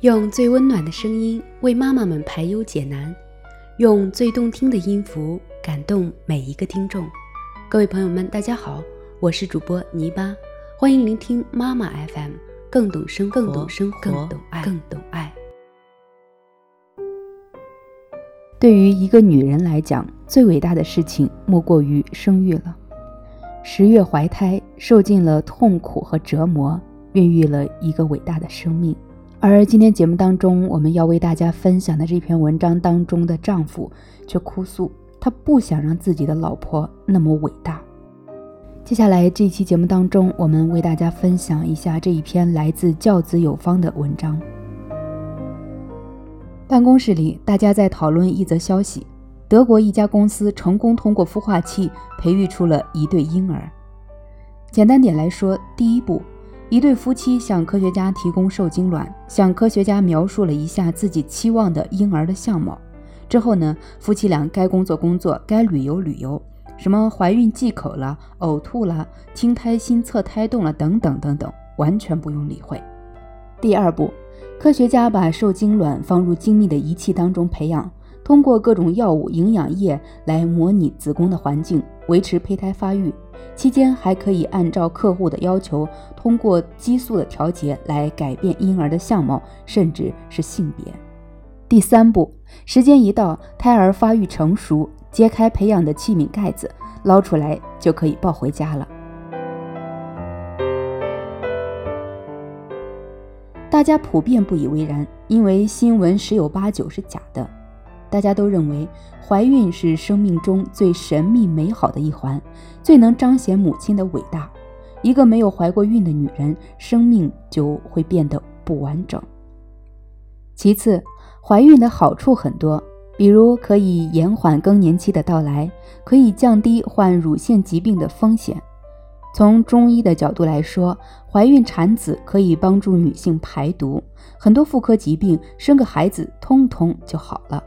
用最温暖的声音为妈妈们排忧解难，用最动听的音符感动每一个听众。各位朋友们，大家好，我是主播泥巴，欢迎聆听妈妈 FM，更懂生活，更懂生活，更懂爱，更懂爱。对于一个女人来讲，最伟大的事情莫过于生育了。十月怀胎，受尽了痛苦和折磨，孕育了一个伟大的生命。而今天节目当中，我们要为大家分享的这篇文章当中的丈夫，却哭诉他不想让自己的老婆那么伟大。接下来这一期节目当中，我们为大家分享一下这一篇来自教子有方的文章。办公室里，大家在讨论一则消息：德国一家公司成功通过孵化器培育出了一对婴儿。简单点来说，第一步。一对夫妻向科学家提供受精卵，向科学家描述了一下自己期望的婴儿的相貌。之后呢，夫妻俩该工作工作，该旅游旅游，什么怀孕忌口了、呕吐了、听胎心测胎动了等等等等，完全不用理会。第二步，科学家把受精卵放入精密的仪器当中培养，通过各种药物、营养液来模拟子宫的环境，维持胚胎发育。期间还可以按照客户的要求，通过激素的调节来改变婴儿的相貌，甚至是性别。第三步，时间一到，胎儿发育成熟，揭开培养的器皿盖子，捞出来就可以抱回家了。大家普遍不以为然，因为新闻十有八九是假的。大家都认为怀孕是生命中最神秘美好的一环，最能彰显母亲的伟大。一个没有怀过孕的女人，生命就会变得不完整。其次，怀孕的好处很多，比如可以延缓更年期的到来，可以降低患乳腺疾病的风险。从中医的角度来说，怀孕产子可以帮助女性排毒，很多妇科疾病生个孩子通通就好了。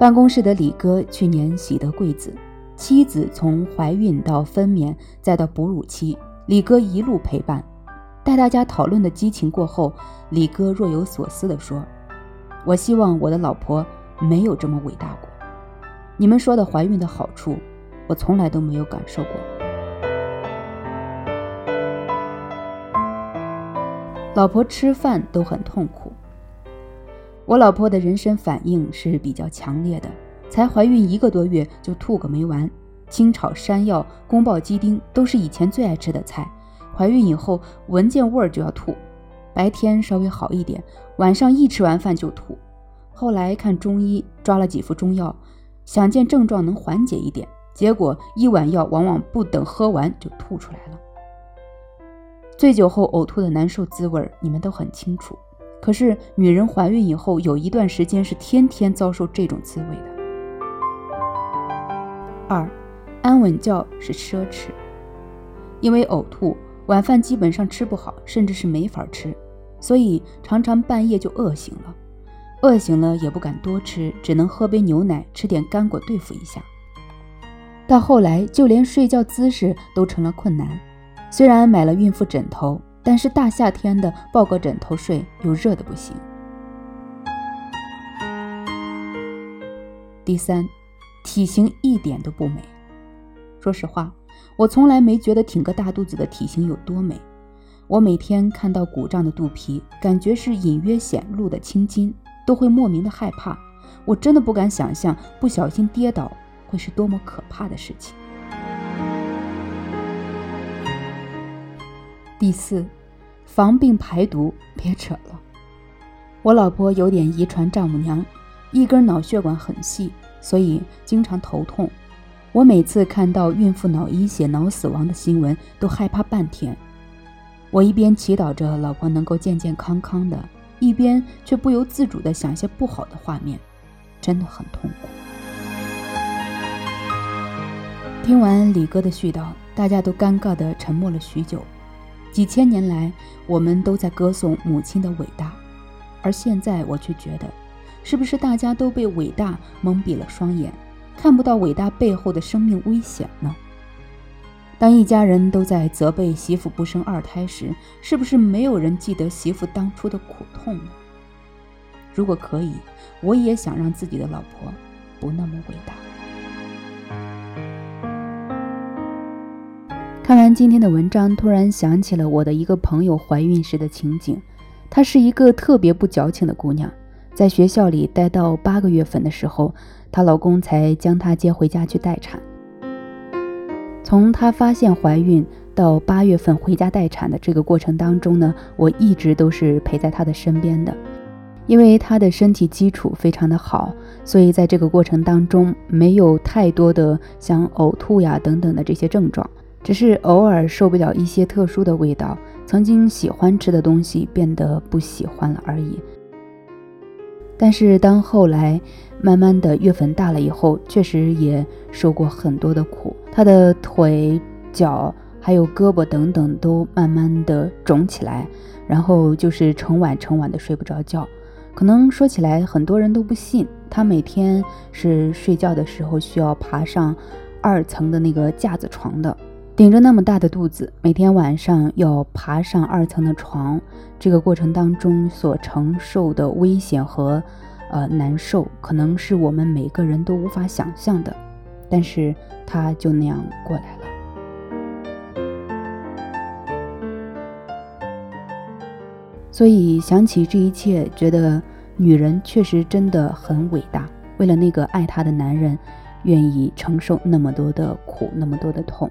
办公室的李哥去年喜得贵子，妻子从怀孕到分娩再到哺乳期，李哥一路陪伴。待大家讨论的激情过后，李哥若有所思地说：“我希望我的老婆没有这么伟大过。你们说的怀孕的好处，我从来都没有感受过。老婆吃饭都很痛苦。”我老婆的人参反应是比较强烈的，才怀孕一个多月就吐个没完。清炒山药、宫爆鸡丁都是以前最爱吃的菜，怀孕以后闻见味儿就要吐。白天稍微好一点，晚上一吃完饭就吐。后来看中医，抓了几副中药，想见症状能缓解一点，结果一碗药往往不等喝完就吐出来了。醉酒后呕吐的难受滋味，你们都很清楚。可是，女人怀孕以后有一段时间是天天遭受这种滋味的。二，安稳觉是奢侈，因为呕吐，晚饭基本上吃不好，甚至是没法吃，所以常常半夜就饿醒了。饿醒了也不敢多吃，只能喝杯牛奶，吃点干果对付一下。到后来，就连睡觉姿势都成了困难。虽然买了孕妇枕头。但是大夏天的抱个枕头睡又热的不行。第三，体型一点都不美。说实话，我从来没觉得挺个大肚子的体型有多美。我每天看到鼓胀的肚皮，感觉是隐约显露的青筋，都会莫名的害怕。我真的不敢想象，不小心跌倒会是多么可怕的事情。第四，防病排毒，别扯了。我老婆有点遗传丈母娘，一根脑血管很细，所以经常头痛。我每次看到孕妇脑溢血、脑死亡的新闻，都害怕半天。我一边祈祷着老婆能够健健康康的，一边却不由自主地想些不好的画面，真的很痛苦。听完李哥的絮叨，大家都尴尬地沉默了许久。几千年来，我们都在歌颂母亲的伟大，而现在我却觉得，是不是大家都被伟大蒙蔽了双眼，看不到伟大背后的生命危险呢？当一家人都在责备媳妇不生二胎时，是不是没有人记得媳妇当初的苦痛呢？如果可以，我也想让自己的老婆不那么伟大。看完今天的文章，突然想起了我的一个朋友怀孕时的情景。她是一个特别不矫情的姑娘，在学校里待到八个月份的时候，她老公才将她接回家去待产。从她发现怀孕到八月份回家待产的这个过程当中呢，我一直都是陪在她的身边的。因为她的身体基础非常的好，所以在这个过程当中没有太多的像呕吐呀等等的这些症状。只是偶尔受不了一些特殊的味道，曾经喜欢吃的东西变得不喜欢了而已。但是当后来慢慢的月份大了以后，确实也受过很多的苦，他的腿、脚还有胳膊等等都慢慢的肿起来，然后就是成晚成晚的睡不着觉。可能说起来很多人都不信，他每天是睡觉的时候需要爬上二层的那个架子床的。顶着那么大的肚子，每天晚上要爬上二层的床，这个过程当中所承受的危险和呃难受，可能是我们每个人都无法想象的。但是他就那样过来了。所以想起这一切，觉得女人确实真的很伟大，为了那个爱她的男人，愿意承受那么多的苦，那么多的痛。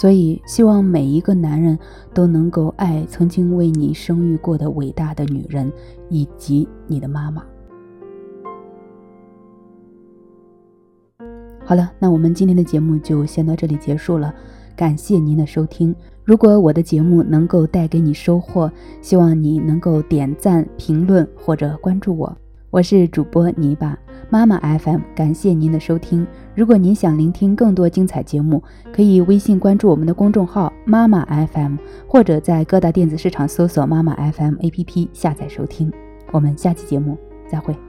所以，希望每一个男人都能够爱曾经为你生育过的伟大的女人，以及你的妈妈。好了，那我们今天的节目就先到这里结束了，感谢您的收听。如果我的节目能够带给你收获，希望你能够点赞、评论或者关注我。我是主播泥巴。妈妈 FM，感谢您的收听。如果您想聆听更多精彩节目，可以微信关注我们的公众号妈妈 FM，或者在各大电子市场搜索妈妈 FM APP 下载收听。我们下期节目再会。